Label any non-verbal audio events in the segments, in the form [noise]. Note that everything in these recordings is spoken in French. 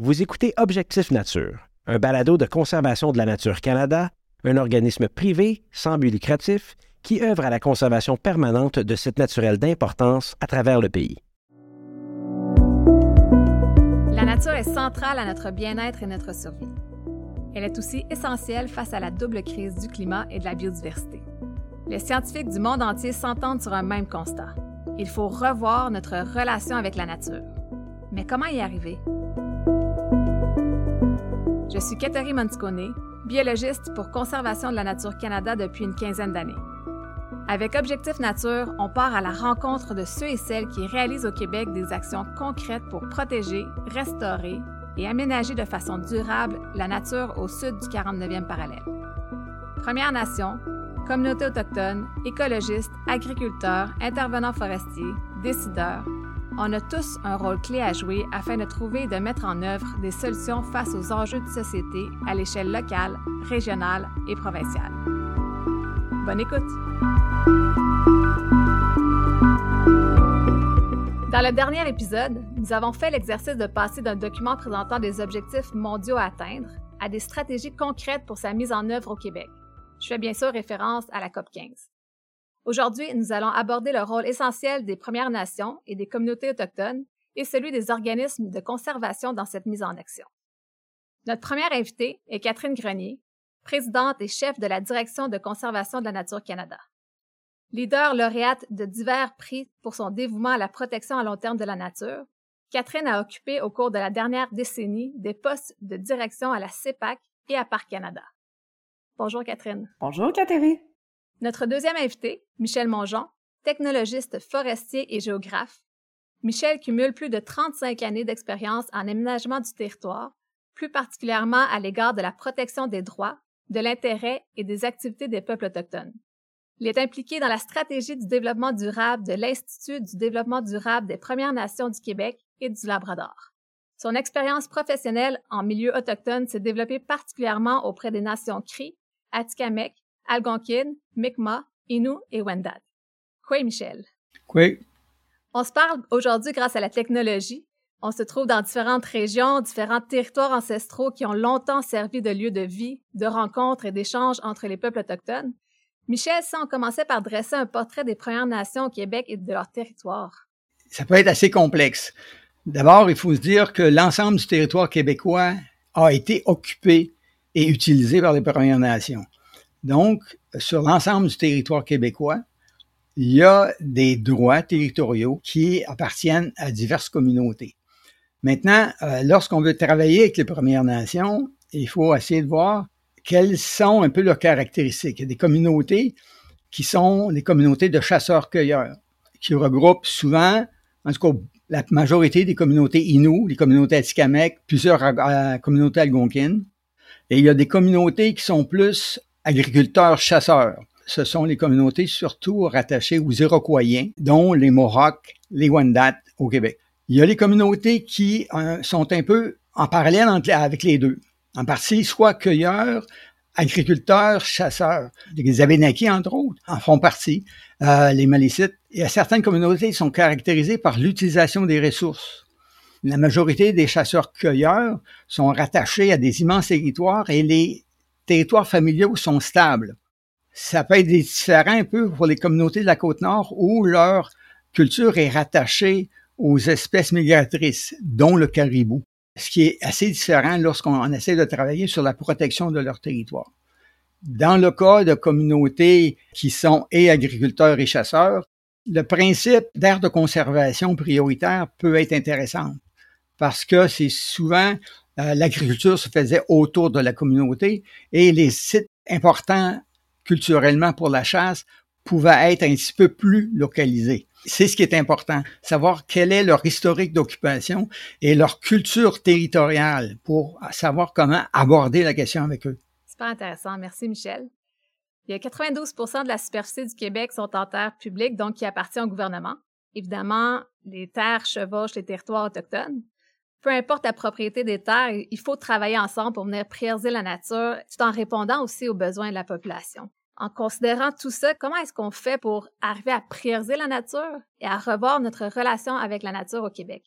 Vous écoutez Objectif Nature, un balado de conservation de la nature Canada, un organisme privé sans but lucratif qui œuvre à la conservation permanente de sites naturels d'importance à travers le pays. La nature est centrale à notre bien-être et notre survie. Elle est aussi essentielle face à la double crise du climat et de la biodiversité. Les scientifiques du monde entier s'entendent sur un même constat. Il faut revoir notre relation avec la nature. Mais comment y arriver? Je suis Catherine Monticone, biologiste pour Conservation de la Nature Canada depuis une quinzaine d'années. Avec Objectif Nature, on part à la rencontre de ceux et celles qui réalisent au Québec des actions concrètes pour protéger, restaurer et aménager de façon durable la nature au sud du 49e parallèle. Premières Nations, communautés autochtones, écologistes, agriculteurs, intervenants forestiers, décideurs, on a tous un rôle clé à jouer afin de trouver et de mettre en œuvre des solutions face aux enjeux de société à l'échelle locale, régionale et provinciale. Bonne écoute! Dans le dernier épisode, nous avons fait l'exercice de passer d'un document présentant des objectifs mondiaux à atteindre à des stratégies concrètes pour sa mise en œuvre au Québec. Je fais bien sûr référence à la COP 15. Aujourd'hui, nous allons aborder le rôle essentiel des Premières Nations et des communautés autochtones et celui des organismes de conservation dans cette mise en action. Notre première invitée est Catherine Grenier, présidente et chef de la Direction de conservation de la nature Canada. Leader lauréate de divers prix pour son dévouement à la protection à long terme de la nature, Catherine a occupé au cours de la dernière décennie des postes de direction à la CEPAC et à Parc Canada. Bonjour Catherine. Bonjour Catherine. Notre deuxième invité, Michel Mongeon, technologiste forestier et géographe. Michel cumule plus de 35 années d'expérience en aménagement du territoire, plus particulièrement à l'égard de la protection des droits, de l'intérêt et des activités des peuples autochtones. Il est impliqué dans la stratégie du développement durable de l'Institut du développement durable des Premières Nations du Québec et du Labrador. Son expérience professionnelle en milieu autochtone s'est développée particulièrement auprès des nations Cri, Atikamekw, Algonquin, Mi'kmaq, Innu et Wendat. Quoi, Michel? Quoi? On se parle aujourd'hui grâce à la technologie. On se trouve dans différentes régions, différents territoires ancestraux qui ont longtemps servi de lieu de vie, de rencontres et d'échanges entre les peuples autochtones. Michel, si on commençait par dresser un portrait des Premières Nations au Québec et de leur territoire. Ça peut être assez complexe. D'abord, il faut se dire que l'ensemble du territoire québécois a été occupé et utilisé par les Premières Nations. Donc, sur l'ensemble du territoire québécois, il y a des droits territoriaux qui appartiennent à diverses communautés. Maintenant, euh, lorsqu'on veut travailler avec les Premières Nations, il faut essayer de voir quelles sont un peu leurs caractéristiques. Il y a des communautés qui sont les communautés de chasseurs-cueilleurs, qui regroupent souvent, en tout cas, la majorité des communautés Innu, les communautés Atikamekw, plusieurs euh, communautés algonquines. Et il y a des communautés qui sont plus agriculteurs-chasseurs. Ce sont les communautés surtout rattachées aux Iroquoiens, dont les Mohawks, les Wendat au Québec. Il y a les communautés qui euh, sont un peu en parallèle avec les deux. En partie, soit cueilleurs, agriculteurs, chasseurs. Les Abénakis, entre autres, en font partie. Euh, les Malécites. Et certaines communautés sont caractérisées par l'utilisation des ressources. La majorité des chasseurs-cueilleurs sont rattachés à des immenses territoires et les territoires familiaux sont stables. Ça peut être différent un peu pour les communautés de la côte nord où leur culture est rattachée aux espèces migratrices, dont le caribou, ce qui est assez différent lorsqu'on essaie de travailler sur la protection de leur territoire. Dans le cas de communautés qui sont et agriculteurs et chasseurs, le principe d'aire de conservation prioritaire peut être intéressant parce que c'est souvent l'agriculture se faisait autour de la communauté et les sites importants culturellement pour la chasse pouvaient être un petit peu plus localisés. C'est ce qui est important, savoir quel est leur historique d'occupation et leur culture territoriale pour savoir comment aborder la question avec eux. Super intéressant. Merci, Michel. Il y a 92 de la superficie du Québec sont en terre publique, donc qui appartient au gouvernement. Évidemment, les terres chevauchent les territoires autochtones. Peu importe la propriété des terres, il faut travailler ensemble pour venir préserver la nature, tout en répondant aussi aux besoins de la population. En considérant tout ça, comment est-ce qu'on fait pour arriver à préserver la nature et à revoir notre relation avec la nature au Québec?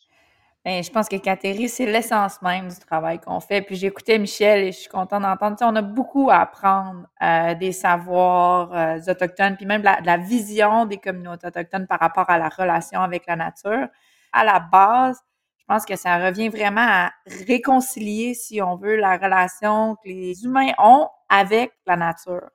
Ben, je pense que Catherine, c'est l'essence même du travail qu'on fait. Puis j'écoutais Michel et je suis contente d'entendre. on a beaucoup à apprendre euh, des savoirs euh, autochtones, puis même de la, vision des communautés autochtones par rapport à la relation avec la nature. À la base, pense que ça revient vraiment à réconcilier, si on veut, la relation que les humains ont avec la nature.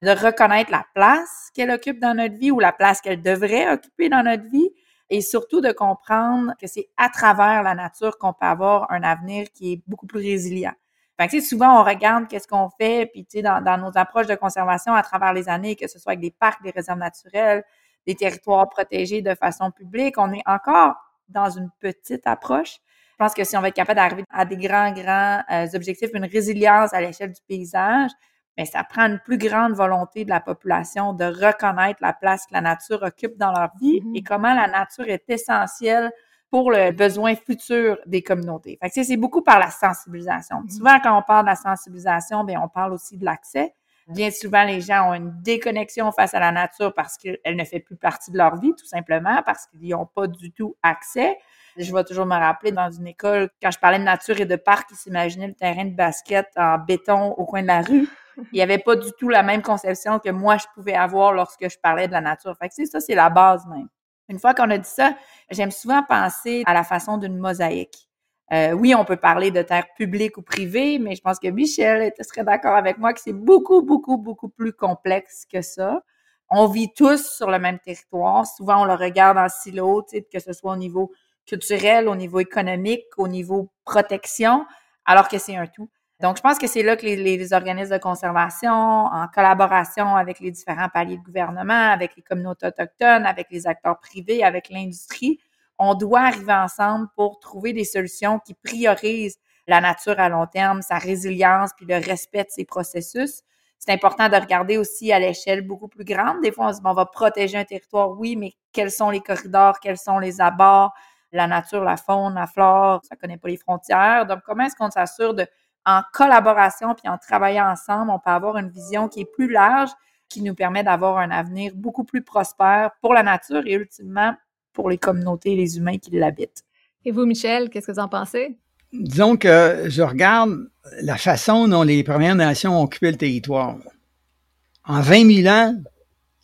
De reconnaître la place qu'elle occupe dans notre vie ou la place qu'elle devrait occuper dans notre vie et surtout de comprendre que c'est à travers la nature qu'on peut avoir un avenir qui est beaucoup plus résilient. Fait que, souvent, on regarde qu'est-ce qu'on fait, puis dans, dans, nos approches de conservation à travers les années, que ce soit avec des parcs, des réserves naturelles, des territoires protégés de façon publique, on est encore dans une petite approche. Je pense que si on va être capable d'arriver à des grands, grands euh, objectifs, une résilience à l'échelle du paysage, mais ça prend une plus grande volonté de la population de reconnaître la place que la nature occupe dans leur vie et comment la nature est essentielle pour le besoin futur des communautés. Fait que c'est beaucoup par la sensibilisation. Mm-hmm. Souvent, quand on parle de la sensibilisation, bien, on parle aussi de l'accès. Bien souvent, les gens ont une déconnexion face à la nature parce qu'elle ne fait plus partie de leur vie, tout simplement, parce qu'ils n'y ont pas du tout accès. Je vais toujours me rappeler dans une école, quand je parlais de nature et de parc, ils s'imaginaient le terrain de basket en béton au coin de la rue. Il n'y avait pas du tout la même conception que moi, je pouvais avoir lorsque je parlais de la nature. Fait que ça, c'est la base même. Une fois qu'on a dit ça, j'aime souvent penser à la façon d'une mosaïque. Euh, oui, on peut parler de terre publique ou privée, mais je pense que Michel serait d'accord avec moi que c'est beaucoup, beaucoup, beaucoup plus complexe que ça. On vit tous sur le même territoire. Souvent, on le regarde en silo, que ce soit au niveau culturel, au niveau économique, au niveau protection, alors que c'est un tout. Donc, je pense que c'est là que les, organismes de conservation, en collaboration avec les différents paliers de gouvernement, avec les communautés autochtones, avec les acteurs privés, avec l'industrie, on doit arriver ensemble pour trouver des solutions qui priorisent la nature à long terme, sa résilience, puis le respect de ses processus. C'est important de regarder aussi à l'échelle beaucoup plus grande. Des fois, on se dit, on va protéger un territoire, oui, mais quels sont les corridors, quels sont les abords, la nature, la faune, la flore, ça connaît pas les frontières. Donc, comment est-ce qu'on s'assure de en collaboration puis en travaillant ensemble, on peut avoir une vision qui est plus large, qui nous permet d'avoir un avenir beaucoup plus prospère pour la nature et ultimement pour les communautés et les humains qui l'habitent. Et vous, Michel, qu'est-ce que vous en pensez? Disons que je regarde la façon dont les Premières Nations ont occupé le territoire. En 20 000 ans,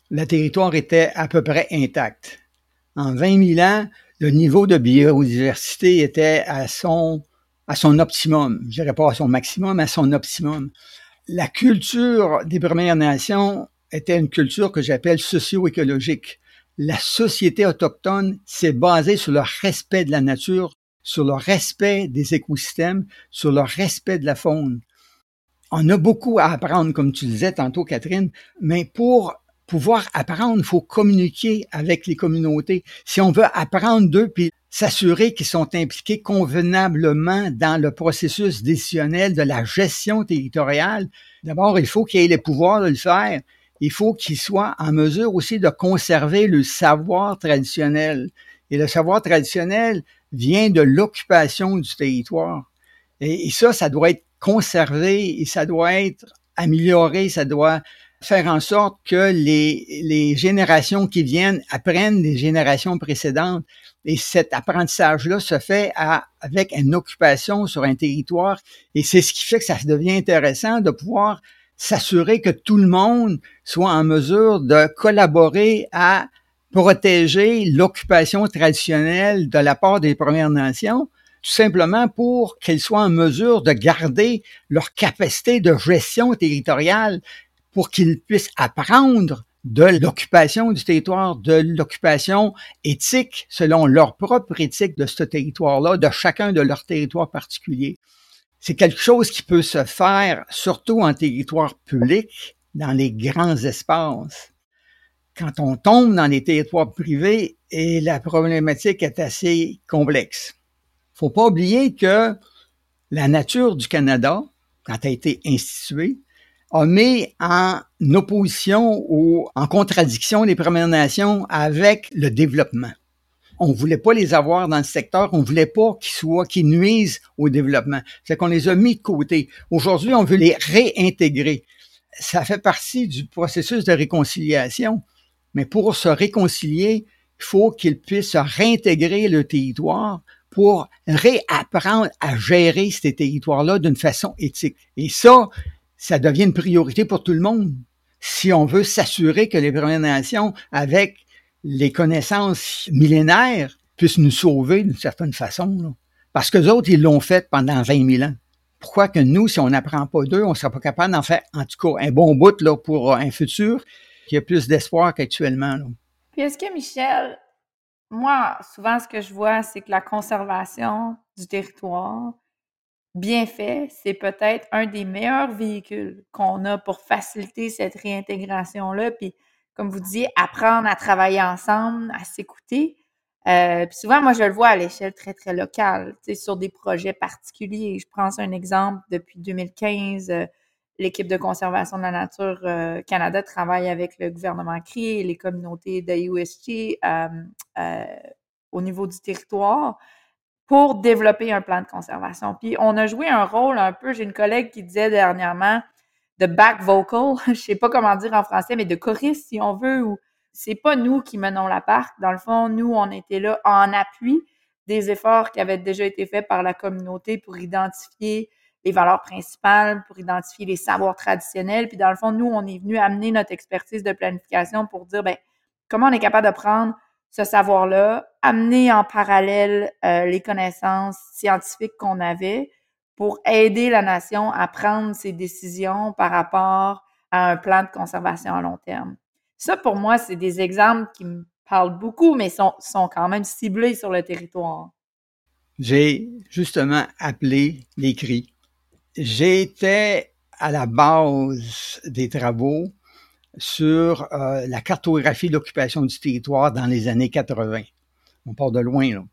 le territoire était à peu près intact. En 20 000 ans, le niveau de biodiversité était à son à son optimum. Je dirais pas à son maximum, mais à son optimum. La culture des Premières Nations était une culture que j'appelle socio-écologique. La société autochtone s'est basée sur le respect de la nature, sur le respect des écosystèmes, sur le respect de la faune. On a beaucoup à apprendre, comme tu disais tantôt, Catherine, mais pour pouvoir apprendre, il faut communiquer avec les communautés. Si on veut apprendre d'eux, puis s'assurer qu'ils sont impliqués convenablement dans le processus décisionnel de la gestion territoriale, d'abord, il faut qu'ils aient les pouvoirs de le faire. Il faut qu'ils soient en mesure aussi de conserver le savoir traditionnel. Et le savoir traditionnel vient de l'occupation du territoire. Et, ça, ça doit être conservé et ça doit être amélioré, ça doit faire en sorte que les, les générations qui viennent apprennent des générations précédentes. Et cet apprentissage-là se fait avec une occupation sur un territoire. Et c'est ce qui fait que ça devient intéressant de pouvoir s'assurer que tout le monde soit en mesure de collaborer à protéger l'occupation traditionnelle de la part des Premières Nations, tout simplement pour qu'elles soient en mesure de garder leur capacité de gestion territoriale pour qu'ils puissent apprendre de l'occupation du territoire, de l'occupation éthique selon leur propre éthique de ce territoire-là, de chacun de leurs territoires particuliers. C'est quelque chose qui peut se faire surtout en territoire public, dans les grands espaces. Quand on tombe dans les territoires privés, et la problématique est assez complexe. Faut pas oublier que la nature du Canada, quand elle a été instituée, a mis en opposition ou en contradiction les Premières Nations avec le développement. On voulait pas les avoir dans le secteur, on voulait pas qu'ils soient, qu'ils nuisent au développement. C'est qu'on les a mis de côté. Aujourd'hui, on veut les réintégrer. Ça fait partie du processus de réconciliation. Mais pour se réconcilier, il faut qu'ils puissent réintégrer le territoire pour réapprendre à gérer ces territoires-là d'une façon éthique. Et ça, ça devient une priorité pour tout le monde. Si on veut s'assurer que les Premières Nations, avec les connaissances millénaires, puissent nous sauver d'une certaine façon. Parce que les autres, ils l'ont fait pendant 20 000 ans. Pourquoi que nous, si on n'apprend pas d'eux, on ne sera pas capable d'en faire, en tout cas, un bon bout là, pour un futur qui a plus d'espoir qu'actuellement. Puis est-ce que, Michel, moi, souvent, ce que je vois, c'est que la conservation du territoire, bien fait, c'est peut-être un des meilleurs véhicules qu'on a pour faciliter cette réintégration-là. Puis, comme vous disiez, apprendre à travailler ensemble, à s'écouter. Euh, puis souvent, moi, je le vois à l'échelle très, très locale, sur des projets particuliers. Je prends un exemple, depuis 2015, euh, l'équipe de conservation de la nature euh, Canada travaille avec le gouvernement CRI et les communautés de USG au niveau du territoire pour développer un plan de conservation. Puis on a joué un rôle un peu, j'ai une collègue qui disait dernièrement de back vocal, [laughs] je sais pas comment dire en français, mais de choriste si on veut, ou c'est pas nous qui menons la part. Dans le fond, nous, on était là en appui des efforts qui avaient déjà été faits par la communauté pour identifier les valeurs principales, pour identifier les savoirs traditionnels. Puis dans le fond, nous, on est venu amener notre expertise de planification pour dire, ben, comment on est capable de prendre ce savoir-là, amener en parallèle euh, les connaissances scientifiques qu'on avait pour aider la nation à prendre ses décisions par rapport à un plan de conservation à long terme. Ça, pour moi, c'est des exemples qui me parlent beaucoup, mais sont, sont quand même ciblés sur le territoire. J'ai justement appelé les cris. J'étais à la base des travaux sur euh, la cartographie de l'occupation du territoire dans les années 80. On part de loin, là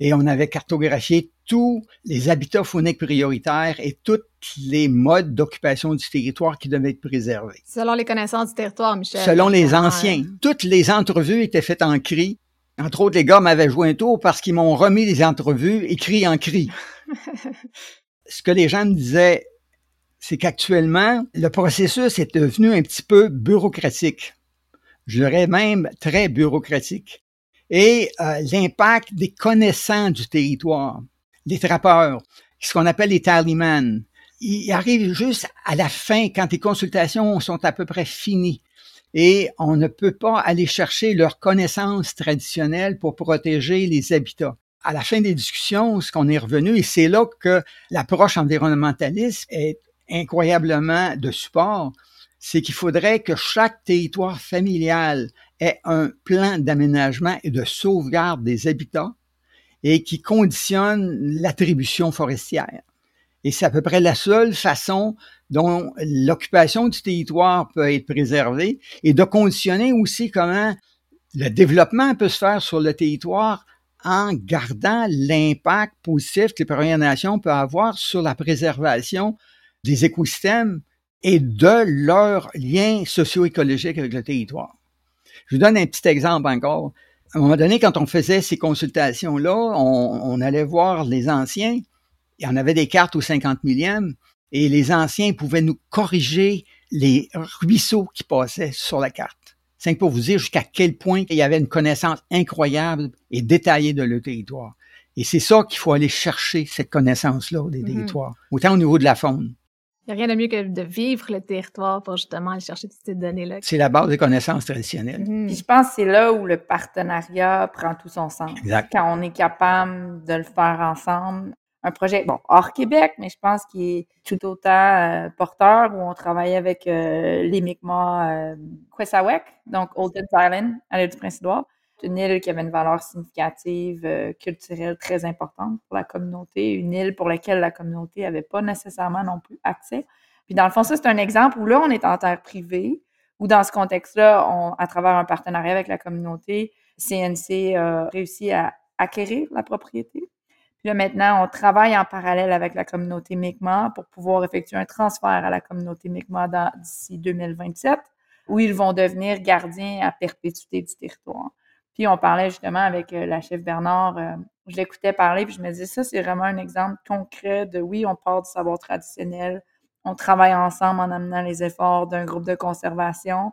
et on avait cartographié tous les habitats fauniques prioritaires et tous les modes d'occupation du territoire qui devaient être préservés. Selon les connaissances du territoire, Michel. Selon les anciens. Toutes les entrevues étaient faites en cri. Entre autres, les gars m'avaient joué un tour parce qu'ils m'ont remis les entrevues écrites en cri. [laughs] Ce que les gens me disaient, c'est qu'actuellement, le processus est devenu un petit peu bureaucratique. Je dirais même très bureaucratique et euh, l'impact des connaissants du territoire, les trappeurs, ce qu'on appelle les tallyman. Ils arrivent juste à la fin, quand les consultations sont à peu près finies. Et on ne peut pas aller chercher leurs connaissances traditionnelles pour protéger les habitats. À la fin des discussions, ce qu'on est revenu, et c'est là que l'approche environnementaliste est incroyablement de support, c'est qu'il faudrait que chaque territoire familial ait un plan d'aménagement et de sauvegarde des habitats et qui conditionne l'attribution forestière. Et c'est à peu près la seule façon dont l'occupation du territoire peut être préservée et de conditionner aussi comment le développement peut se faire sur le territoire en gardant l'impact positif que les Premières Nations peuvent avoir sur la préservation des écosystèmes et de leurs liens socio-écologiques avec le territoire. Je vous donne un petit exemple encore. À un moment donné, quand on faisait ces consultations-là, on, allait voir les anciens. Il y en avait des cartes au 50 millième et les anciens pouvaient nous corriger les ruisseaux qui passaient sur la carte. C'est pour vous dire jusqu'à quel point il y avait une connaissance incroyable et détaillée de le territoire. Et c'est ça qu'il faut aller chercher, cette connaissance-là des mm-hmm. territoires, autant au niveau de la faune. Il n'y a rien de mieux que de vivre le territoire pour justement aller chercher toutes ces données-là. C'est la base des connaissances traditionnelles. Puis je pense que c'est là où le partenariat prend tout son sens. Exact. Quand on est capable de le faire ensemble. Un projet, bon, hors Québec, mais je pense qu'il est tout autant euh, porteur où on travaille avec euh, les Mi'kmaq euh, donc Old Island, à l'île du Prince-Édouard une île qui avait une valeur significative euh, culturelle très importante pour la communauté, une île pour laquelle la communauté n'avait pas nécessairement non plus accès. Puis dans le fond, ça, c'est un exemple où là, on est en terre privée, où dans ce contexte-là, à travers un partenariat avec la communauté, CNC a réussi à acquérir la propriété. Puis là, maintenant, on travaille en parallèle avec la communauté Mi'kmaq pour pouvoir effectuer un transfert à la communauté Mi'kmaq d'ici 2027, où ils vont devenir gardiens à perpétuité du territoire. Puis on parlait justement avec euh, la chef Bernard, euh, je l'écoutais parler, puis je me disais, ça, c'est vraiment un exemple concret de oui, on part du savoir traditionnel, on travaille ensemble en amenant les efforts d'un groupe de conservation,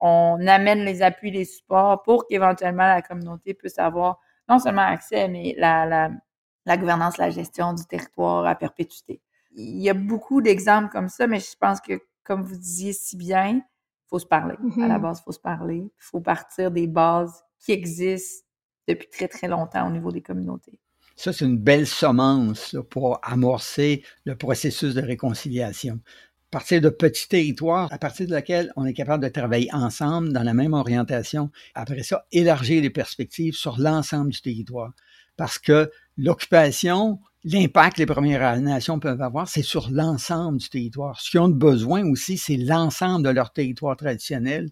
on amène les appuis, les supports pour qu'éventuellement la communauté puisse avoir non seulement accès, mais la, la gouvernance, la gestion du territoire à perpétuité. Il y a beaucoup d'exemples comme ça, mais je pense que, comme vous disiez si bien, il faut se parler. À la Mhm. base, il faut se parler. Il faut partir des bases qui existent depuis très, très longtemps au niveau des communautés. Ça, c'est une belle semence pour amorcer le processus de réconciliation. À partir de petits territoires, à partir de laquelle on est capable de travailler ensemble dans la même orientation. Après ça, élargir les perspectives sur l'ensemble du territoire. Parce que l'occupation, l'impact que les Premières Nations peuvent avoir, c'est sur l'ensemble du territoire. Ce qu'ils ont de besoin aussi, c'est l'ensemble de leur territoire traditionnel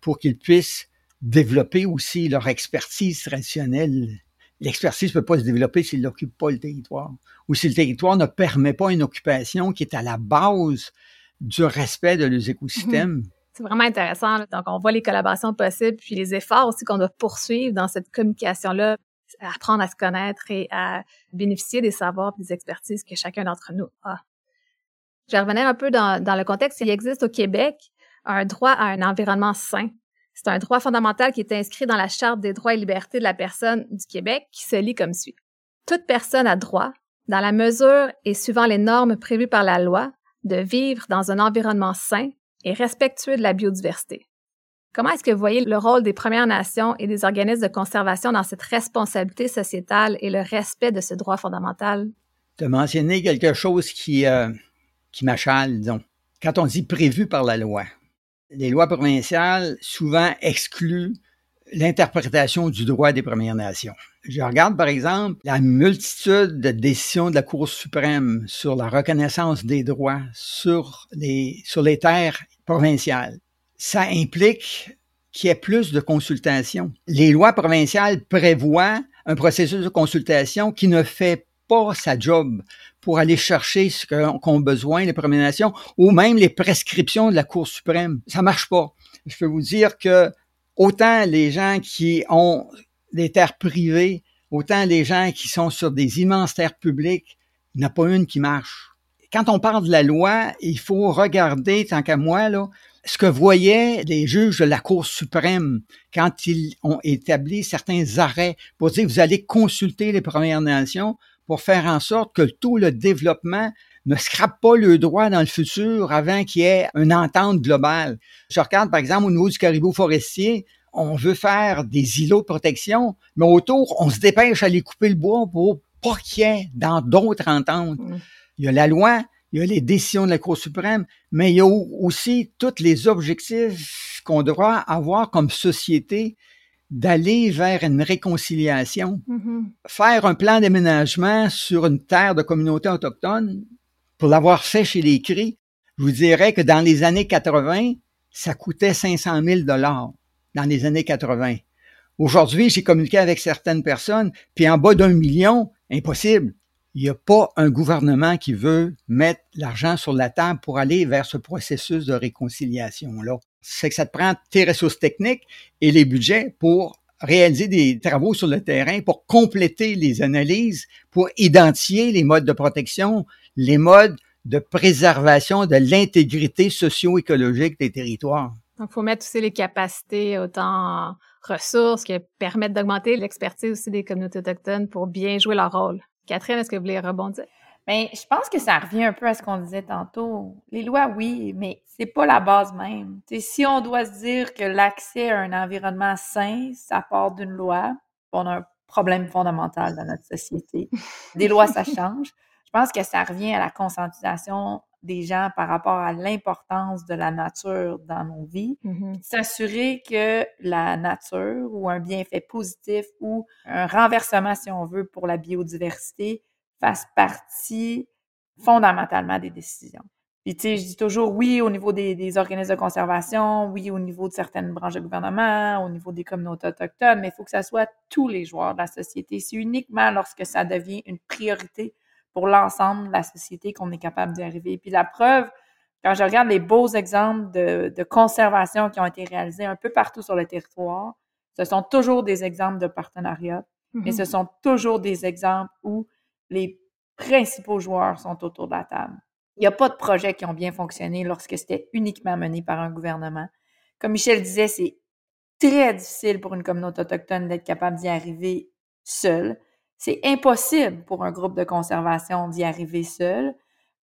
pour qu'ils puissent développer aussi leur expertise traditionnelle l'expertise ne peut pas se développer s'il n'occupe pas le territoire ou si le territoire ne permet pas une occupation qui est à la base du respect de leurs écosystèmes. C'est vraiment intéressant. Donc, on voit les collaborations possibles, puis les efforts aussi qu'on doit poursuivre dans cette communication-là, apprendre à se connaître et à bénéficier des savoirs et des expertises que chacun d'entre nous a. Je vais revenir un peu dans le contexte. Il existe au Québec un droit à un environnement sain. C'est un droit fondamental qui est inscrit dans la Charte des droits et libertés de la personne du Québec qui se lit comme suit. Toute personne a droit, dans la mesure et suivant les normes prévues par la loi, de vivre dans un environnement sain et respectueux de la biodiversité. Comment est-ce que vous voyez le rôle des Premières Nations et des organismes de conservation dans cette responsabilité sociétale et le respect de ce droit fondamental? Tu as mentionné quelque chose qui, euh, qui m'achale. Quand on dit prévu par la loi, les lois provinciales souvent excluent l'interprétation du droit des Premières Nations. Je regarde par exemple la multitude de décisions de la Cour suprême sur la reconnaissance des droits sur les, sur les terres provinciales. Ça implique qu'il y ait plus de consultation. Les lois provinciales prévoient un processus de consultation qui ne fait pas sa job pour aller chercher ce qu'ont besoin les Premières Nations ou même les prescriptions de la Cour suprême. Ça marche pas. Je peux vous dire que autant les gens qui ont des terres privées, autant les gens qui sont sur des immenses terres publiques, il n'y en a pas une qui marche. Quand on parle de la loi, il faut regarder, tant qu'à moi, ce que voyaient les juges de la Cour suprême quand ils ont établi certains arrêts pour dire vous allez consulter les Premières Nations pour faire en sorte que tout le développement ne scrape pas le droit dans le futur avant qu'il y ait une entente globale. Je regarde, par exemple, au niveau du caribou forestier, on veut faire des îlots de protection, mais autour, on se dépêche à aller couper le bois pour pas qu'il y ait dans d'autres ententes. Mm. Il y a la loi, il y a les décisions de la Cour suprême, mais il y a aussi tous les objectifs qu'on doit avoir comme société d'aller vers une réconciliation. Mm-hmm. Faire un plan d'aménagement sur une terre de communauté autochtone, pour l'avoir fait chez les CRI, je vous dirais que dans les années 80, ça coûtait 500 000 dollars dans les années 80. Aujourd'hui, j'ai communiqué avec certaines personnes, puis en bas d'un million, impossible. Il n'y a pas un gouvernement qui veut mettre l'argent sur la table pour aller vers ce processus de réconciliation-là. C'est que ça te prend tes ressources techniques et les budgets pour réaliser des travaux sur le terrain, pour compléter les analyses, pour identifier les modes de protection, les modes de préservation de l'intégrité socio-écologique des territoires. Donc, il faut mettre aussi les capacités autant ressources qui permettent d'augmenter l'expertise aussi des communautés autochtones pour bien jouer leur rôle. Catherine, est-ce que vous voulez rebondir? Bien, je pense que ça revient un peu à ce qu'on disait tantôt. Les lois, oui, mais c'est pas la base même. T'sais, si on doit se dire que l'accès à un environnement sain, ça part d'une loi, on a un problème fondamental dans notre société. Des lois, ça [laughs] change. Je pense que ça revient à la conscientisation des gens par rapport à l'importance de la nature dans nos vies. Mm-hmm. S'assurer que la nature ou un bienfait positif ou un renversement, si on veut, pour la biodiversité fasse partie fondamentalement des décisions. Puis, tu sais, je dis toujours oui au niveau des, des, organismes de conservation, oui au niveau de certaines branches de gouvernement, au niveau des communautés autochtones, mais il faut que ça soit tous les joueurs de la société. C'est uniquement lorsque ça devient une priorité pour l'ensemble de la société qu'on est capable d'y arriver. Puis la preuve, quand je regarde les beaux exemples de, de, conservation qui ont été réalisés un peu partout sur le territoire, ce sont toujours des exemples de partenariat, mm -hmm. mais ce sont toujours des exemples où les principaux joueurs sont autour de la table. Il n'y a pas de projets qui ont bien fonctionné lorsque c'était uniquement mené par un gouvernement. Comme Michel disait, c'est très difficile pour une communauté autochtone d'être capable d'y arriver seule. C'est impossible pour un groupe de conservation d'y arriver seul.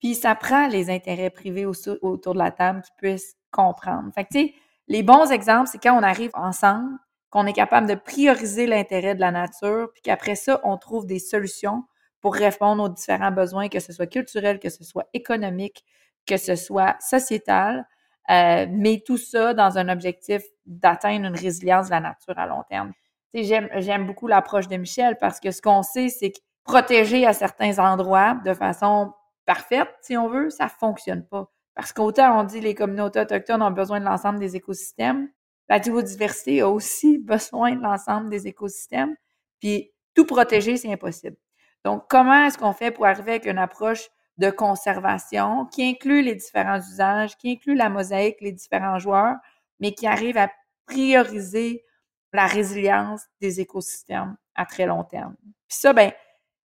Puis ça prend les intérêts privés autour de la table qui puissent comprendre. Fait que, tu sais, les bons exemples, c'est quand on arrive ensemble, qu'on est capable de prioriser l'intérêt de la nature, puis qu'après ça, on trouve des solutions pour répondre aux différents besoins, que ce soit culturel, que ce soit économique, que ce soit sociétal, euh, mais tout ça dans un objectif d'atteindre une résilience de la nature à long terme. J'aime, beaucoup l'approche de Michel parce que ce qu'on sait, c'est que protéger à certains endroits de façon parfaite, si on veut, ça fonctionne pas. Parce qu'autant on dit les communautés autochtones ont besoin de l'ensemble des écosystèmes, la biodiversité a aussi [laughs] besoin de l'ensemble des écosystèmes. Puis tout protéger, c'est impossible. Donc, comment est-ce qu'on fait pour arriver avec une approche de conservation qui inclut les différents usages, qui inclut la mosaïque, les différents joueurs, mais qui arrive à prioriser la résilience des écosystèmes à très long terme? Puis ça, ben,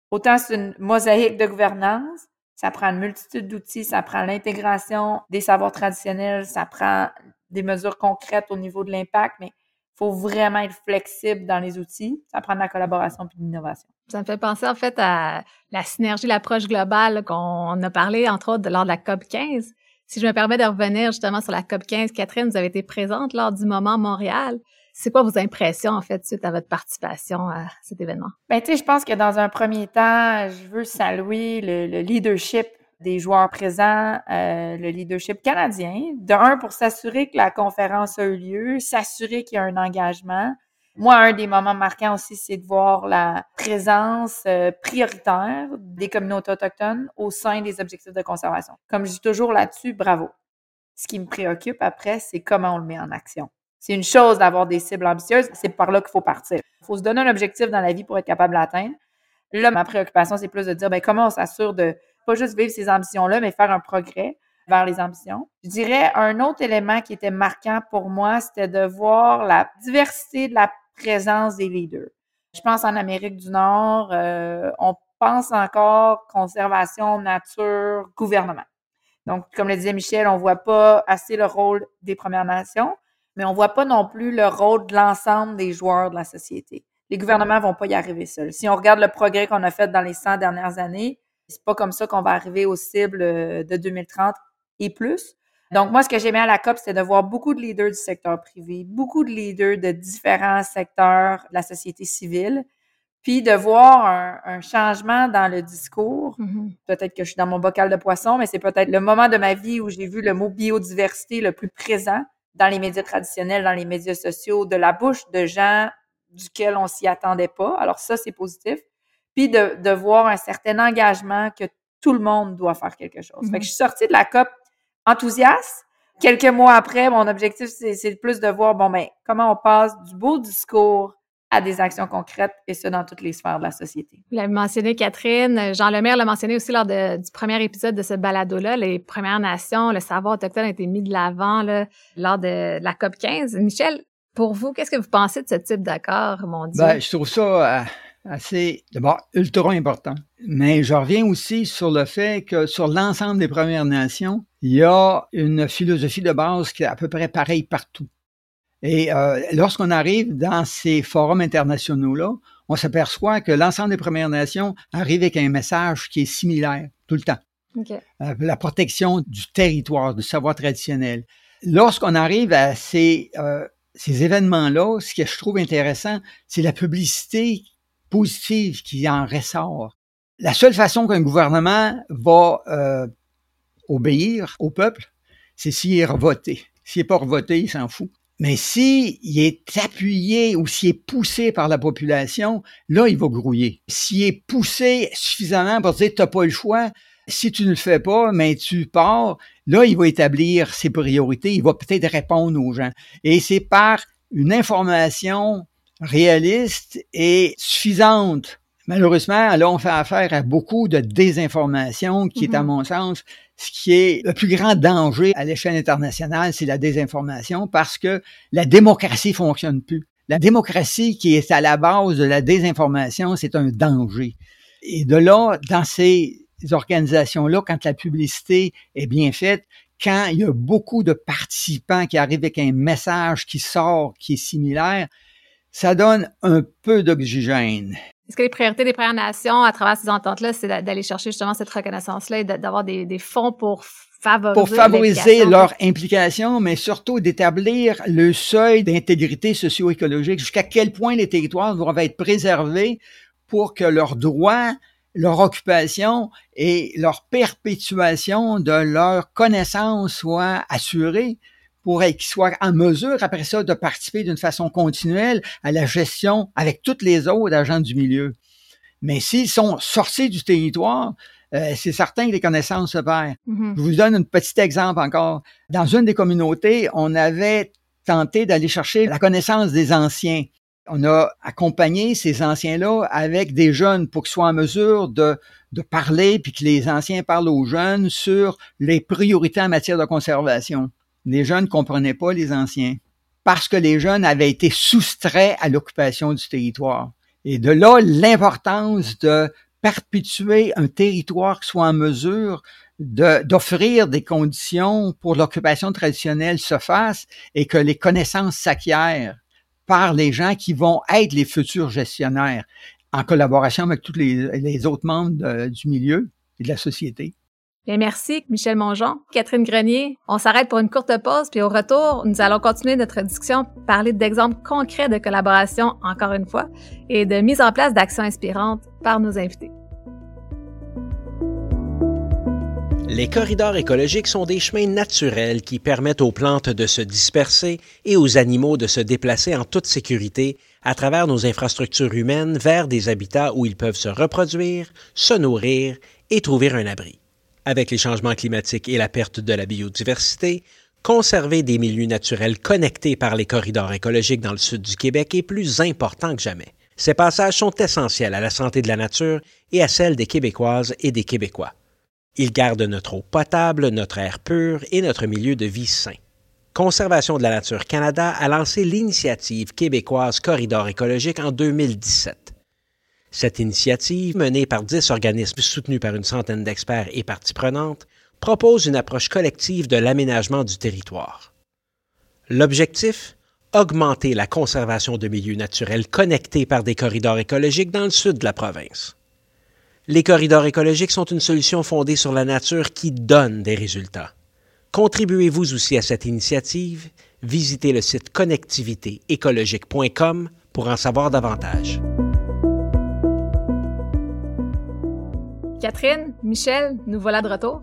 autant c'est une mosaïque de gouvernance, ça prend une multitude d'outils, ça prend l'intégration des savoirs traditionnels, ça prend des mesures concrètes au niveau de l'impact, mais il faut vraiment être flexible dans les outils. Ça prend de la collaboration puis de l'innovation. Ça me fait penser en fait à la synergie, l'approche globale qu'on a parlé, entre autres, lors de la COP 15. Si je me permets de revenir justement sur la COP 15, Catherine, vous avez été présente lors du moment Montréal. C'est quoi vos impressions, en fait, suite à votre participation à cet événement? Ben, tu sais, je pense que dans un premier temps, je veux saluer le, leadership des joueurs présents, euh, le leadership canadien. D'un, pour s'assurer que la conférence a eu lieu, s'assurer qu'il y a un engagement, moi, un des moments marquants aussi, c'est de voir la présence euh, prioritaire des communautés autochtones au sein des objectifs de conservation. Comme je dis toujours là-dessus, bravo. Ce qui me préoccupe après, c'est comment on le met en action. C'est une chose d'avoir des cibles ambitieuses, c'est par là qu'il faut partir. Il faut se donner un objectif dans la vie pour être capable de l'atteindre. Là, ma préoccupation, c'est plus de dire, ben, comment on s'assure de pas juste vivre ces ambitions-là, mais faire un progrès vers les ambitions. Je dirais un autre élément qui était marquant pour moi, c'était de voir la diversité de la présence des leaders. Je pense en Amérique du Nord, euh, on pense encore conservation, nature, gouvernement. Donc, comme le disait Michel, on voit pas assez le rôle des Premières Nations, mais on voit pas non plus le rôle de l'ensemble des joueurs de la société. Les gouvernements vont pas y arriver seuls. Si on regarde le progrès qu'on a fait dans les 100 dernières années, c'est pas comme ça qu'on va arriver aux cibles euh, de 2030 et plus. Donc, moi, ce que j'aimais à la COP, c'est de voir beaucoup de leaders du secteur privé, beaucoup de leaders de différents secteurs de la société civile, puis de voir un, changement dans le discours. Mm-hmm. Peut-être que je suis dans mon bocal de poisson, mais c'est peut-être le moment de ma vie où j'ai vu le mot biodiversité le plus présent dans les médias traditionnels, dans les médias sociaux, de la bouche de gens duquel on s'y attendait pas. Alors ça, c'est positif. Puis de, de, voir un certain engagement que tout le monde doit faire quelque chose. Fait que mm-hmm. je suis sortie de la COP enthousiaste. Quelques mois après, mon objectif, c'est plus de voir, bon, ben, comment on passe du beau discours à des actions concrètes, et ce, dans toutes les sphères de la société. Vous l'avez mentionné, Catherine. Jean Lemaire l'a mentionné aussi lors du premier épisode de ce balado-là. Les Premières Nations, le savoir autochtone a été mis de l'avant lors de la COP 15. Michel, pour vous, qu'est-ce que vous pensez de ce type d'accord mondial? Ben, je trouve ça... Assez, d'abord, ultra important. Mais je reviens aussi sur le fait que sur l'ensemble des Premières Nations, il y a une philosophie de base qui est à peu près pareille partout. Et euh, lorsqu'on arrive dans ces forums internationaux-là, on s'aperçoit que l'ensemble des Premières Nations arrive avec un message qui est similaire tout le temps. Euh, la protection du territoire, du savoir traditionnel. Lorsqu'on arrive à ces, euh, ces événements-là, ce que je trouve intéressant, c'est la publicité positive qui en ressort. La seule façon qu'un gouvernement va euh, obéir au peuple, c'est s'il est revoté. S'il n'est pas revoté, il s'en fout. Mais s'il est appuyé ou s'il est poussé par la population, là, il va grouiller. S'il est poussé suffisamment pour dire t'as pas le choix, si tu ne le fais pas, mais tu pars, là, il va établir ses priorités, il va peut-être répondre aux gens. Et c'est par une information réaliste et suffisante. Malheureusement, là, on fait affaire à beaucoup de désinformation qui est, à mm-hmm. mon sens, ce qui est le plus grand danger à l'échelle internationale, c'est la désinformation parce que la démocratie fonctionne plus. La démocratie qui est à la base de la désinformation, c'est un danger. Et de là, dans ces organisations-là, quand la publicité est bien faite, quand il y a beaucoup de participants qui arrivent avec un message qui sort, qui est similaire, ça donne un peu d'oxygène. Est-ce que les priorités des Premières Nations à travers ces ententes-là, c'est d'aller chercher justement cette reconnaissance-là et d'avoir des, des fonds pour favoriser, pour favoriser leur implication, mais surtout d'établir le seuil d'intégrité socio-écologique, jusqu'à quel point les territoires doivent être préservés pour que leurs droits, leur occupation et leur perpétuation de leur connaissance soient assurés? Pour qu'ils soient en mesure, après ça, de participer d'une façon continuelle à la gestion avec toutes les autres agents du milieu. Mais s'ils sont sortis du territoire, euh, c'est certain que les connaissances se perdent. Mhm. Je vous donne un petit exemple encore. Dans une des communautés, on avait tenté d'aller chercher la connaissance des anciens. On a accompagné ces anciens-là avec des jeunes pour qu'ils soient en mesure de, de parler, puis que les anciens parlent aux jeunes sur les priorités en matière de conservation. Les jeunes ne comprenaient pas les anciens parce que les jeunes avaient été soustraits à l'occupation du territoire. Et de là, l'importance de perpétuer un territoire qui soit en mesure d'offrir des conditions pour l'occupation traditionnelle se fasse et que les connaissances s'acquièrent par les gens qui vont être les futurs gestionnaires en collaboration avec tous les, autres membres du milieu et de la société. Bien, merci, Michel Mongeon. Catherine Grenier, on s'arrête pour une courte pause, puis au retour, nous allons continuer notre discussion, parler d'exemples concrets de collaboration, encore une fois, et de mise en place d'actions inspirantes par nos invités. Les corridors écologiques sont des chemins naturels qui permettent aux plantes de se disperser et aux animaux de se déplacer en toute sécurité à travers nos infrastructures humaines vers des habitats où ils peuvent se reproduire, se nourrir et trouver un abri. Avec les changements climatiques et la perte de la biodiversité, conserver des milieux naturels connectés par les corridors écologiques dans le sud du Québec est plus important que jamais. Ces passages sont essentiels à la santé de la nature et à celle des Québécoises et des Québécois. Ils gardent notre eau potable, notre air pur et notre milieu de vie sain. Conservation de la nature Canada a lancé l'initiative québécoise Corridor écologique en 2017. Cette initiative, menée par dix organismes soutenus par une centaine d'experts et parties prenantes, propose une approche collective de l'aménagement du territoire. L'objectif Augmenter la conservation de milieux naturels connectés par des corridors écologiques dans le sud de la province. Les corridors écologiques sont une solution fondée sur la nature qui donne des résultats. Contribuez-vous aussi à cette initiative? Visitez le site connectivitéécologique.com pour en savoir davantage. Catherine, Michel, nous voilà de retour.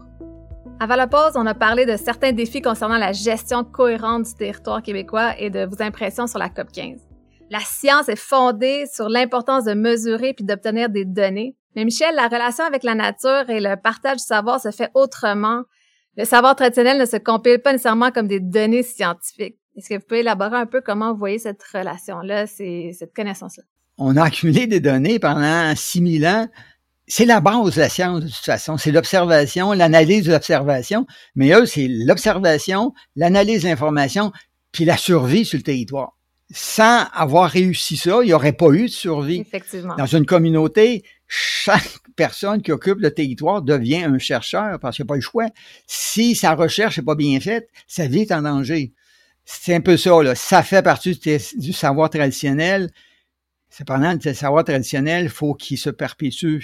Avant la pause, on a parlé de certains défis concernant la gestion cohérente du territoire québécois et de vos impressions sur la COP 15. La science est fondée sur l'importance de mesurer puis d'obtenir des données. Mais Michel, la relation avec la nature et le partage du savoir se fait autrement. Le savoir traditionnel ne se compile pas nécessairement comme des données scientifiques. Est-ce que vous pouvez élaborer un peu comment vous voyez cette relation-là, cette connaissance-là? On a accumulé des données pendant 6000 ans. C'est la base de la science, de toute façon. C'est l'observation, l'analyse de l'observation. Mais eux, c'est l'observation, l'analyse de l'information, puis la survie sur le territoire. Sans avoir réussi ça, il n'y aurait pas eu de survie. Effectivement. Dans une communauté, chaque personne qui occupe le territoire devient un chercheur parce qu'il n'y a pas le choix. Si sa recherche n'est pas bien faite, sa vie est en danger. C'est un peu ça, là. Ça fait partie du, du savoir traditionnel. Cependant, le savoir traditionnel, il faut qu'il se perpétue.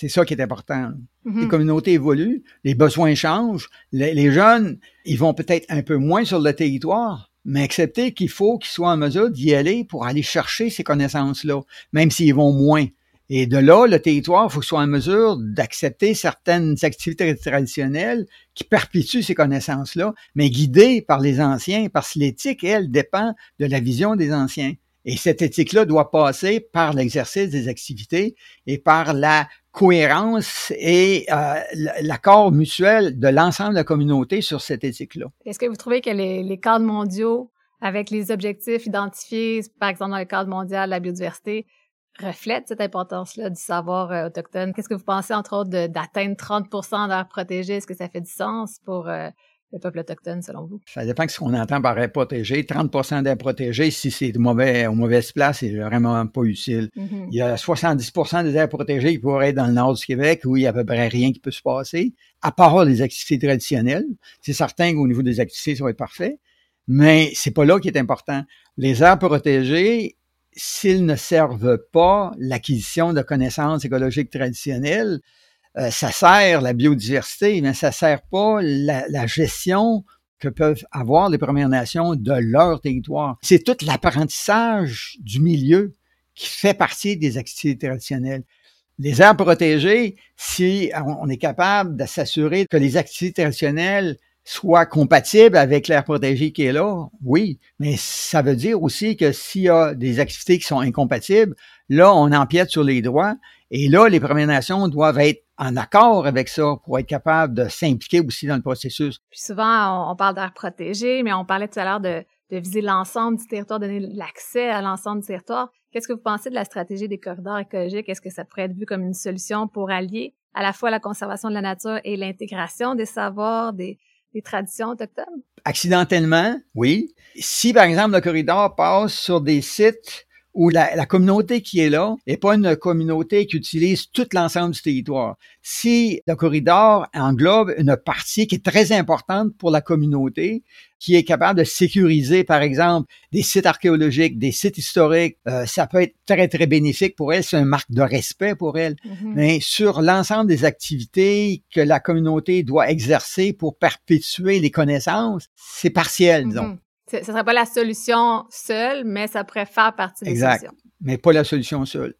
C'est ça qui est important. Mhm. Les communautés évoluent, les besoins changent. Les, les jeunes, ils vont peut-être un peu moins sur le territoire, mais accepter qu'il faut qu'ils soient en mesure d'y aller pour aller chercher ces connaissances-là, même s'ils vont moins. Et de là, le territoire, il faut qu'il soit en mesure d'accepter certaines activités traditionnelles qui perpétuent ces connaissances-là, mais guidées par les anciens, parce que l'éthique, elle, dépend de la vision des anciens. Et cette éthique-là doit passer par l'exercice des activités et par la cohérence et euh, l'accord mutuel de l'ensemble de la communauté sur cette éthique-là. Est-ce que vous trouvez que les, les cadres mondiaux, avec les objectifs identifiés, par exemple dans le cadre mondial de la biodiversité, reflètent cette importance-là du savoir euh, autochtone? Qu'est-ce que vous pensez, entre autres, d'atteindre 30% d'aires protégées? Est-ce que ça fait du sens pour euh, le peuple autochtone, selon vous? Ça dépend de ce qu'on entend par protégé. 30 d'air protégé, si c'est mauvais, aux mauvaises places, c'est vraiment pas utile. Mhm. Il y a 70 des aires protégées qui pourraient être dans le nord du Québec où il y a à peu près rien qui peut se passer, à part les activités traditionnelles. C'est certain qu'au niveau des activités, ça va être parfait, mais c'est pas là qui est important. Les aires protégées, s'ils ne servent pas l'acquisition de connaissances écologiques traditionnelles, euh, ça sert la biodiversité, mais ça sert pas la, gestion que peuvent avoir les Premières Nations de leur territoire. C'est tout l'apprentissage du milieu qui fait partie des activités traditionnelles. Les aires protégées, si on est capable de s'assurer que les activités traditionnelles soient compatibles avec l'air protégé qui est là, oui, mais ça veut dire aussi que s'il y a des activités qui sont incompatibles, là, on empiète sur les droits et là, les Premières Nations doivent être en accord avec ça pour être capable de s'impliquer aussi dans le processus. Puis souvent, on, parle d'air protégé, mais on parlait tout à l'heure de, de viser l'ensemble du territoire, donner l'accès à l'ensemble du territoire. Qu'est-ce que vous pensez de la stratégie des corridors écologiques? Est-ce que ça pourrait être vu comme une solution pour allier à la fois la conservation de la nature et l'intégration des savoirs, des, des traditions autochtones? Accidentellement, oui. Si, par exemple, le corridor passe sur des sites où la, communauté qui est là n'est pas une communauté qui utilise tout l'ensemble du territoire. Si le corridor englobe une partie qui est très importante pour la communauté, qui est capable de sécuriser, par exemple, des sites archéologiques, des sites historiques, euh, ça peut être très, très bénéfique pour elle. C'est une marque de respect pour elle. Mm-hmm. Mais sur l'ensemble des activités que la communauté doit exercer pour perpétuer les connaissances, c'est partiel, disons. Mm-hmm. Ce ne serait pas la solution seule, mais ça pourrait faire partie des exact. solutions. Mais pas la solution seule.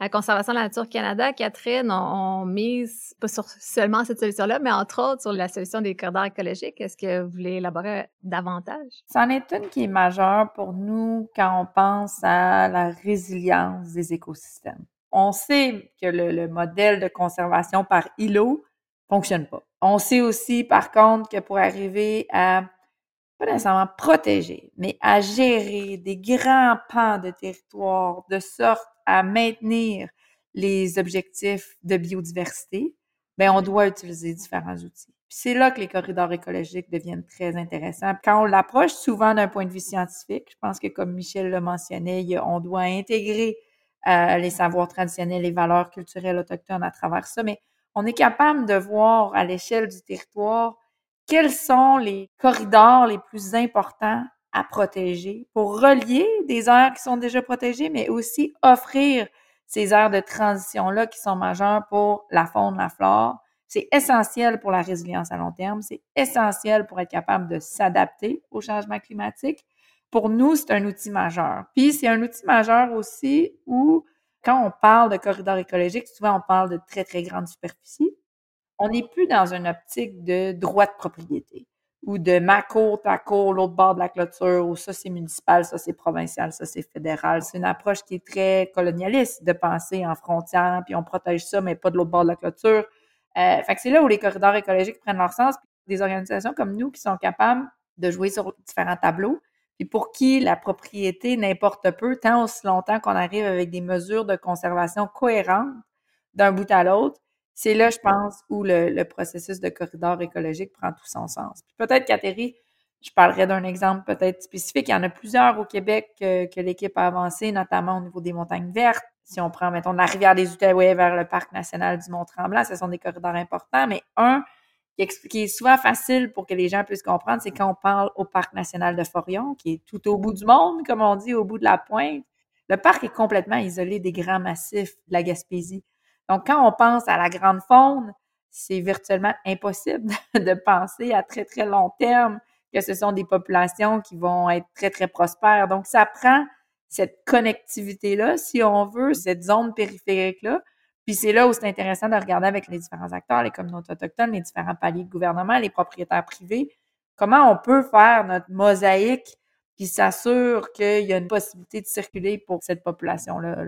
La Conservation de la Nature Canada, Catherine, on, mise pas sur seulement cette solution-là, mais entre autres sur la solution des corridors écologiques. Est-ce que vous voulez élaborer davantage? C'en est une qui est majeure pour nous quand on pense à la résilience des écosystèmes. On sait que le, le modèle de conservation par îlot fonctionne pas. On sait aussi, par contre, que pour arriver à pas nécessairement protéger, mais à gérer des grands pans de territoire de sorte à maintenir les objectifs de biodiversité, ben on doit utiliser différents outils. c'est là que les corridors écologiques deviennent très intéressants. Quand on l'approche souvent d'un point de vue scientifique, je pense que comme Michel le mentionnait, on doit intégrer euh, les savoirs traditionnels, les valeurs culturelles autochtones à travers ça, mais on est capable de voir à l'échelle du territoire quels sont les corridors les plus importants à protéger pour relier des aires qui sont déjà protégées, mais aussi offrir ces aires de transition-là qui sont majeures pour la faune, la flore. C'est essentiel pour la résilience à long terme. C'est essentiel pour être capable de s'adapter au changement climatique. Pour nous, c'est un outil majeur. Puis, c'est un outil majeur aussi où, quand on parle de corridors écologiques, souvent on parle de très, très grandes superficies on n'est plus dans une optique de droit de propriété ou de ma cour, ta cour, l'autre bord de la clôture, ou ça c'est municipal, ça c'est provincial, ça c'est fédéral. C'est une approche qui est très colonialiste de penser en frontière, puis on protège ça, mais pas de l'autre bord de la clôture. Euh, fait que c'est là où les corridors écologiques prennent leur sens. des organisations comme nous qui sont capables de jouer sur différents tableaux, puis pour qui la propriété n'importe peu, tant aussi longtemps qu'on arrive avec des mesures de conservation cohérentes d'un bout à l'autre, c'est là, je pense, où le, processus de corridor écologique prend tout son sens. peut-être qu'Atterri, je parlerai d'un exemple peut-être spécifique. Il y en a plusieurs au Québec que, l'équipe a avancé, notamment au niveau des montagnes vertes. Si on prend, mettons, la rivière des Outaouais vers le parc national du Mont-Tremblant, ce sont des corridors importants, mais un qui, est souvent facile pour que les gens puissent comprendre, c'est quand on parle au parc national de Forion, qui est tout au bout du monde, comme on dit, au bout de la pointe. Le parc est complètement isolé des grands massifs de la Gaspésie. Donc, quand on pense à la grande faune, c'est virtuellement impossible [laughs] de penser à très, très long terme que ce sont des populations qui vont être très, très prospères. Donc, ça prend cette connectivité-là, si on veut, cette zone périphérique-là. Puis c'est là où c'est intéressant de regarder avec les différents acteurs, les communautés autochtones, les différents paliers de gouvernement, les propriétaires privés, comment on peut faire notre mosaïque qui s'assure qu'il y a une possibilité de circuler pour cette population-là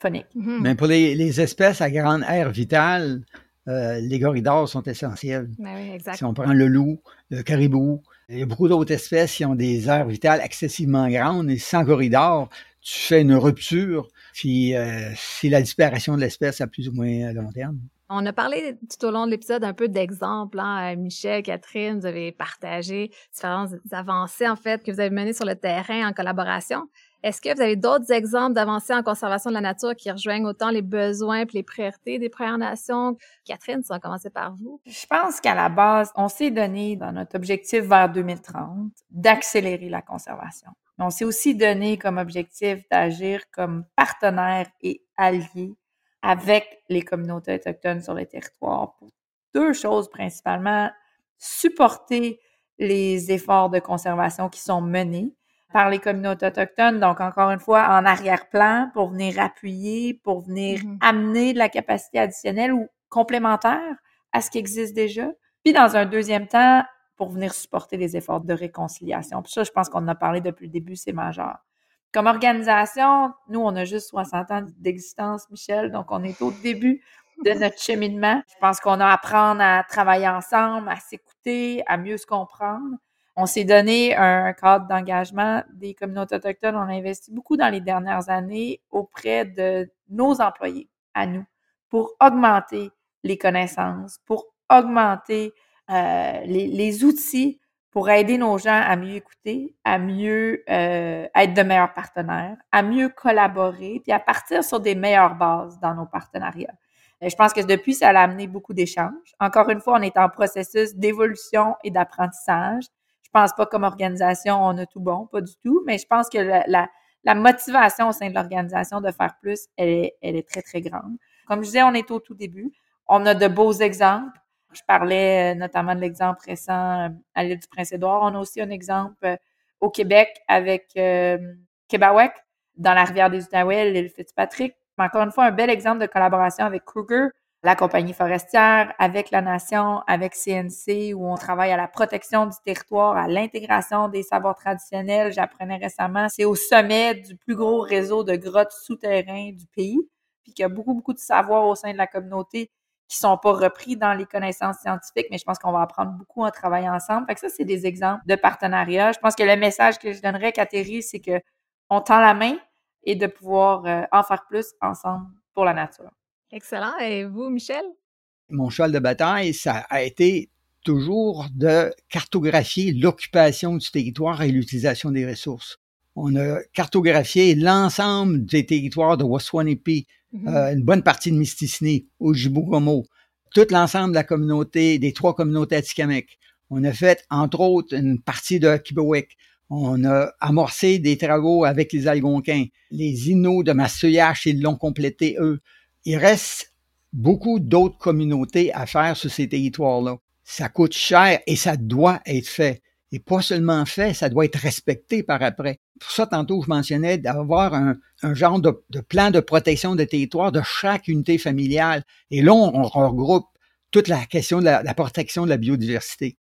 phonique. Mm-hmm. Mais pour les, espèces à grande aire vitale, euh, les corridors sont essentiels. Ben oui, exact. Si on prend le loup, le caribou, il y a beaucoup d'autres espèces qui ont des aires vitales excessivement grandes et sans corridor, tu fais une rupture, puis euh, c'est la disparition de l'espèce à plus ou moins à long terme. On a parlé tout au long de l'épisode un peu d'exemples. Hein. Michel, Catherine, vous avez partagé différentes avancées en fait que vous avez menées sur le terrain en collaboration. Est-ce que vous avez d'autres exemples d'avancées en conservation de la nature qui rejoignent autant les besoins et les priorités des Premières Nations? Catherine, ça va commencer par vous. Je pense qu'à la base, on s'est donné dans notre objectif vers 2030 d'accélérer la conservation. on s'est aussi donné comme objectif d'agir comme partenaire et allié avec les communautés autochtones sur le territoire pour deux choses principalement. Supporter les efforts de conservation qui sont menés par les communautés autochtones. Donc, encore une fois, en arrière-plan pour venir appuyer, pour venir mm-hmm. amener de la capacité additionnelle ou complémentaire à ce qui existe déjà. Puis, dans un deuxième temps, pour venir supporter les efforts de réconciliation. Puis ça, je pense qu'on en a parlé depuis le début, c'est majeur. Comme organisation, nous, on a juste 60 ans d'existence, Michel, donc on est au début de notre cheminement. Je pense qu'on a à apprendre à travailler ensemble, à s'écouter, à mieux se comprendre. On s'est donné un cadre d'engagement des communautés autochtones. On a investi beaucoup dans les dernières années auprès de nos employés, à nous, pour augmenter les connaissances, pour augmenter euh, les, outils pour aider nos gens à mieux écouter, à mieux euh, être de meilleurs partenaires, à mieux collaborer, puis à partir sur des meilleures bases dans nos partenariats. Euh, je pense que depuis, ça a amené beaucoup d'échanges. Encore une fois, on est en processus d'évolution et d'apprentissage. Je pense pas comme organisation, on a tout bon, pas du tout, mais je pense que la, motivation au sein de l'organisation de faire plus, elle est, elle est très, très grande. Comme je disais, on est au tout début. On a de beaux exemples. Je parlais euh, notamment de l'exemple récent euh, à l'île du Prince-Édouard. On a aussi un exemple euh, au Québec avec euh, dans la rivière des Outaouais, l'île Fitzpatrick. encore une fois, un bel exemple de collaboration avec Kruger, la compagnie forestière, avec la nation, avec CNC, où on travaille à la protection du territoire, à l'intégration des savoirs traditionnels. J'apprenais récemment, c'est au sommet du plus gros réseau de grottes souterrains du pays, puis qu'il y a beaucoup, beaucoup de savoirs au sein de la communauté qui sont pas repris dans les connaissances scientifiques, mais je pense qu'on va apprendre beaucoup en travaillant ensemble. Fait que ça, c'est des exemples de partenariat. Je pense que le message que je donnerais, Catherine, c'est que on tend la main et de pouvoir euh, en faire plus ensemble pour la nature. Excellent. Et vous, Michel? Mon cheval de bataille, ça a été toujours de cartographier l'occupation du territoire et l'utilisation des ressources. On a cartographié l'ensemble des territoires de Waswanipi, mm-hmm. euh, une bonne partie de Mistisni, Ojibougomo, tout l'ensemble de la communauté, des trois communautés Atikamek. On a fait, entre autres, une partie de Kibowek. On a amorcé des travaux avec les Algonquins. Les Inuits de Massuyach, ils l'ont complété, eux il reste beaucoup d'autres communautés à faire sur ces territoires-là. Ça coûte cher et ça doit être fait. Et pas seulement fait, ça doit être respecté par après. Pour ça, tantôt, je mentionnais d'avoir un, genre de, plan de protection de territoire de chaque unité familiale. Et là, on, regroupe toute la question de la, la, protection de la biodiversité.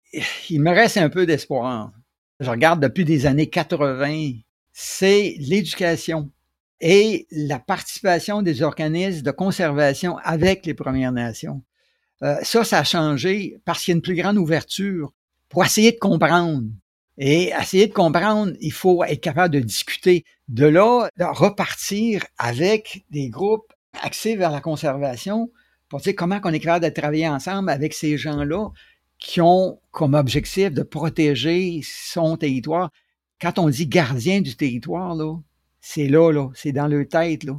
Il me reste un peu d'espoir. Je regarde depuis des années 80, c'est l'éducation et la participation des organismes de conservation avec les Premières Nations. Euh, ça, ça a changé parce qu'il y a une plus grande ouverture pour essayer de comprendre. Et essayer de comprendre, il faut être capable de discuter. De là, de repartir avec des groupes axés vers la conservation pour dire comment on est capable de travailler ensemble avec ces gens-là qui ont comme objectif de protéger son territoire. Quand on dit gardien du territoire, là, c'est là, là, c'est dans leur tête, là,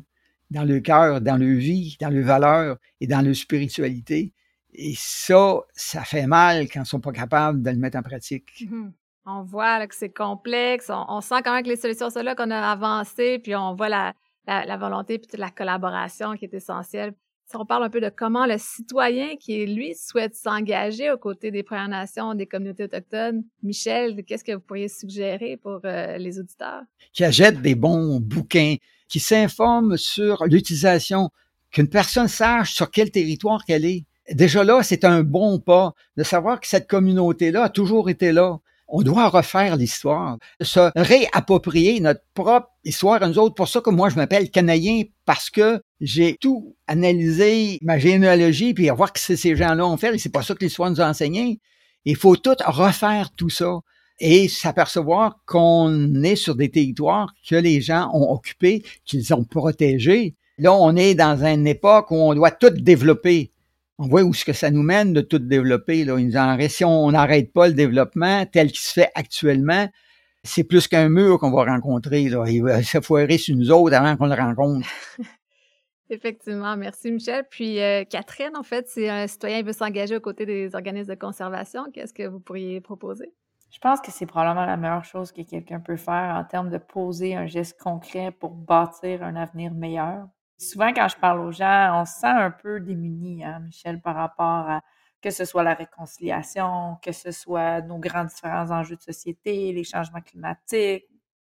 dans le cœur, dans leur vie, dans leurs valeurs et dans leur spiritualité. Et ça, ça fait mal quand ils ne sont pas capables de le mettre en pratique. Mm-hmm. On voit que c'est complexe. On, sent quand même que les solutions sont là, qu'on a avancé, puis on voit la, la, volonté puis la collaboration qui est essentielle. Si on parle un peu de comment le citoyen qui, lui, souhaite s'engager aux côtés des Premières Nations, des communautés autochtones, Michel, qu'est-ce que vous pourriez suggérer pour euh, les auditeurs? Qui achète des bons bouquins, qui s'informe sur l'utilisation, qu'une personne sache sur quel territoire qu'elle est. Déjà là, c'est un bon pas de savoir que cette communauté-là a toujours été là on doit refaire l'histoire, se réapproprier notre propre histoire à nous autres. Pour ça que moi, je m'appelle Canadien parce que j'ai tout analysé, ma généalogie, puis voir que ces gens-là ont fait, et c'est pas ça que l'histoire nous a enseigné. Il faut tout refaire tout ça et s'apercevoir qu'on est sur des territoires que les gens ont occupés, qu'ils ont protégés. Là, on est dans une époque où on doit tout développer on voit où ce que ça nous mène de tout développer. Là. en si on n'arrête pas le développement tel qu'il se fait actuellement, c'est plus qu'un mur qu'on va rencontrer. Là. Il va s'affoirer sur nous autres avant qu'on le rencontre. [laughs] Effectivement, merci Michel. Puis euh, Catherine, en fait, si un citoyen veut s'engager aux côtés des organismes de conservation, qu'est-ce que vous pourriez proposer? Je pense que c'est probablement la meilleure chose que quelqu'un peut faire en termes de poser un geste concret pour bâtir un avenir meilleur. Souvent, quand je parle aux gens, on se sent un peu démuni, hein, Michel, par rapport à que ce soit la réconciliation, que ce soit nos grands différents enjeux de société, les changements climatiques.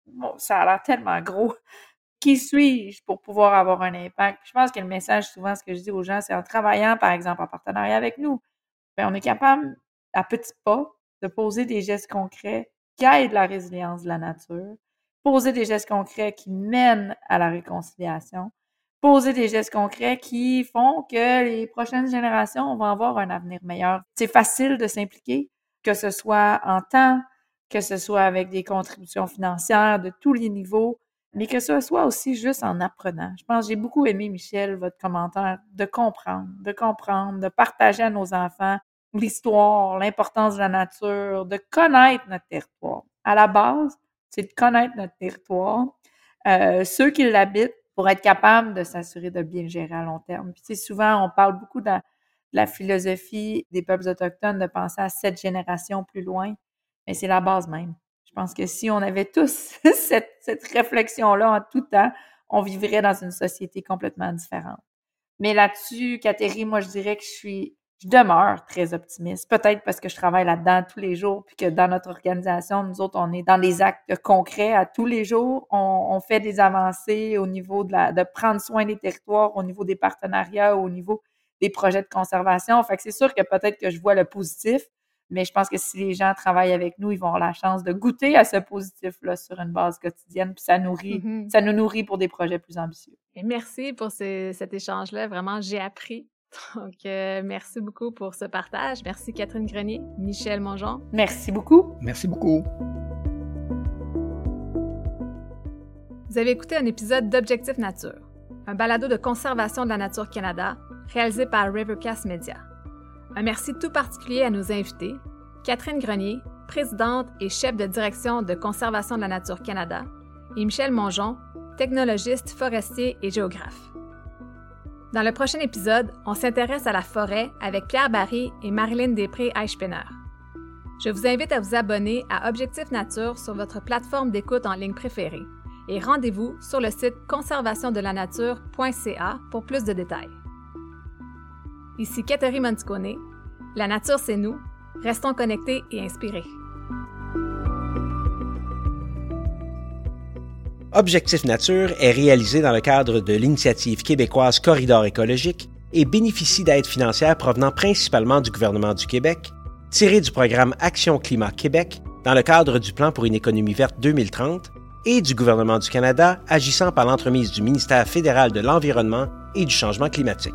Bon, ça a l'air tellement gros. [laughs] Qui suis-je pour pouvoir avoir un impact? Je pense que le message, souvent, ce que je dis aux gens, c'est en travaillant, par exemple, en partenariat avec nous, bien, on est capable, à petits pas, de poser des gestes concrets qui aident la résilience de la nature, poser des gestes concrets qui mènent à la réconciliation, poser des gestes concrets qui font que les prochaines générations vont avoir un avenir meilleur. C'est facile de s'impliquer, que ce soit en temps, que ce soit avec des contributions financières de tous les niveaux, mais que ce soit aussi juste en apprenant. Je pense, j'ai beaucoup aimé, Michel, votre commentaire, de comprendre, de comprendre, de partager à nos enfants l'histoire, l'importance de la nature, de connaître notre territoire. À la base, c'est de connaître notre territoire, euh, ceux qui l'habitent, pour être capable de s'assurer de bien gérer à long terme. Puis, souvent, on parle beaucoup de la, philosophie des peuples autochtones de penser à sept générations plus loin, mais c'est la base même. Je pense que si on avait tous [laughs] cette, cette réflexion-là en tout temps, on vivrait dans une société complètement différente. Mais là-dessus, Catherine, moi, je dirais que je suis je demeure très optimiste. Peut-être parce que je travaille là-dedans tous les jours, puis que dans notre organisation, nous autres, on est dans les actes concrets à tous les jours. On, fait des avancées au niveau de, la, de prendre soin des territoires, au niveau des partenariats, au niveau des projets de conservation. Fait que c'est sûr que peut-être que je vois le positif, mais je pense que si les gens travaillent avec nous, ils vont avoir la chance de goûter à ce positif-là sur une base quotidienne, puis ça nourrit, mm-hmm. ça nous nourrit pour des projets plus ambitieux. Et merci pour cet échange-là. Vraiment, j'ai appris donc, euh, merci beaucoup pour ce partage. Merci Catherine Grenier, Michel Mongeon. Merci beaucoup. Merci beaucoup. Vous avez écouté un épisode d'Objectif Nature, un balado de conservation de la nature Canada réalisé par Rivercast Media. Un merci tout particulier à nos invités, Catherine Grenier, présidente et chef de direction de conservation de la nature Canada, et Michel Mongeon, technologiste forestier et géographe. Dans le prochain épisode, on s'intéresse à la forêt avec Pierre Barry et Marilyn Després-Eichpenner. Je vous invite à vous abonner à Objectif Nature sur votre plateforme d'écoute en ligne préférée et rendez-vous sur le site conservationdelanature.ca pour plus de détails. Ici Catherine Monticone. La nature, c'est nous. Restons connectés et inspirés. Objectif Nature est réalisé dans le cadre de l'initiative québécoise Corridor écologique et bénéficie d'aides financières provenant principalement du gouvernement du Québec, tirées du programme Action Climat Québec dans le cadre du Plan pour une économie verte 2030 et du gouvernement du Canada agissant par l'entremise du ministère fédéral de l'Environnement et du Changement climatique.